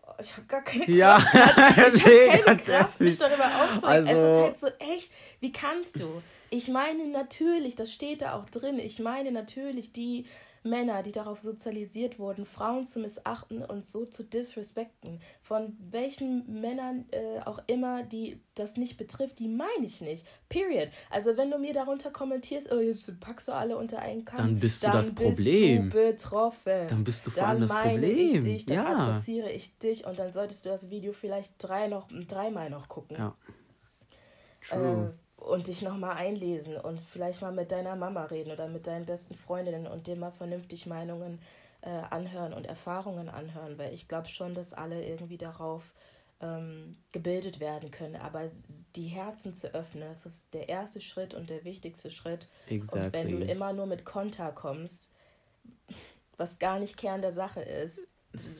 Oh, Ich habe gar keine Kraft. Ja, Ich nee, habe keine Kraft, mich darüber aufzuregen. es ist Also- halt so echt, wie kannst du? Ich meine natürlich, das steht da auch drin, ich meine natürlich die Männer, die darauf sozialisiert wurden, Frauen zu missachten und so zu disrespekten. Von welchen Männern äh, auch immer, die das nicht betrifft, die meine ich nicht. Period. Also wenn du mir darunter kommentierst, oh, jetzt packst du alle unter einen Kamm, Dann bist du dann das bist Problem. du betroffen. Dann bist du vor allem Dann das meine Problem. ich dich, dann Ja. adressiere ich dich und dann solltest du das Video vielleicht drei noch, dreimal noch gucken. Ja. True. Äh, und dich nochmal einlesen und vielleicht mal mit deiner Mama reden oder mit deinen besten Freundinnen und dir mal vernünftig Meinungen äh, anhören und Erfahrungen anhören, weil ich glaube schon, dass alle irgendwie darauf ähm, gebildet werden können. Aber die Herzen zu öffnen, das ist der erste Schritt und der wichtigste Schritt. Und wenn du Exactly. immer nur mit Konter kommst, was gar nicht Kern der Sache ist,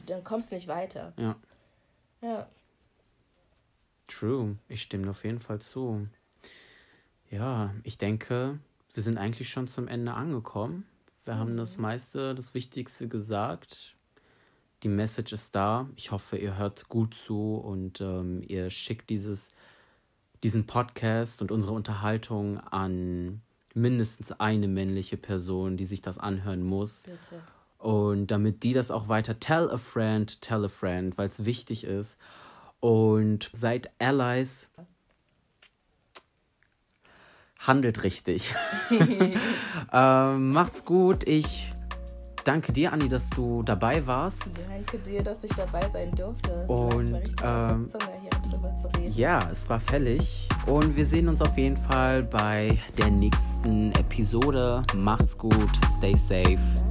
dann kommst du nicht weiter. Ja. Ja. True, ich stimme auf jeden Fall zu. Ja, ich denke, wir sind eigentlich schon zum Ende angekommen. Wir haben das meiste, das Wichtigste gesagt. Die Message ist da. Ich hoffe, ihr hört gut zu und ähm, ihr schickt dieses, diesen Podcast und unsere Unterhaltung an mindestens eine männliche Person, die sich das anhören muss. Bitte. Und damit die das auch weiter tell a friend, tell a friend, weil es wichtig ist. Und seid Allies. Handelt richtig. ähm, macht's gut. Ich danke dir, Anni, dass du dabei warst. Danke dir, dass ich dabei sein durfte. Es Und, der ähm, Zunge. Ja, es war fällig. Und wir sehen uns auf jeden Fall bei der nächsten Episode. Macht's gut. Stay safe.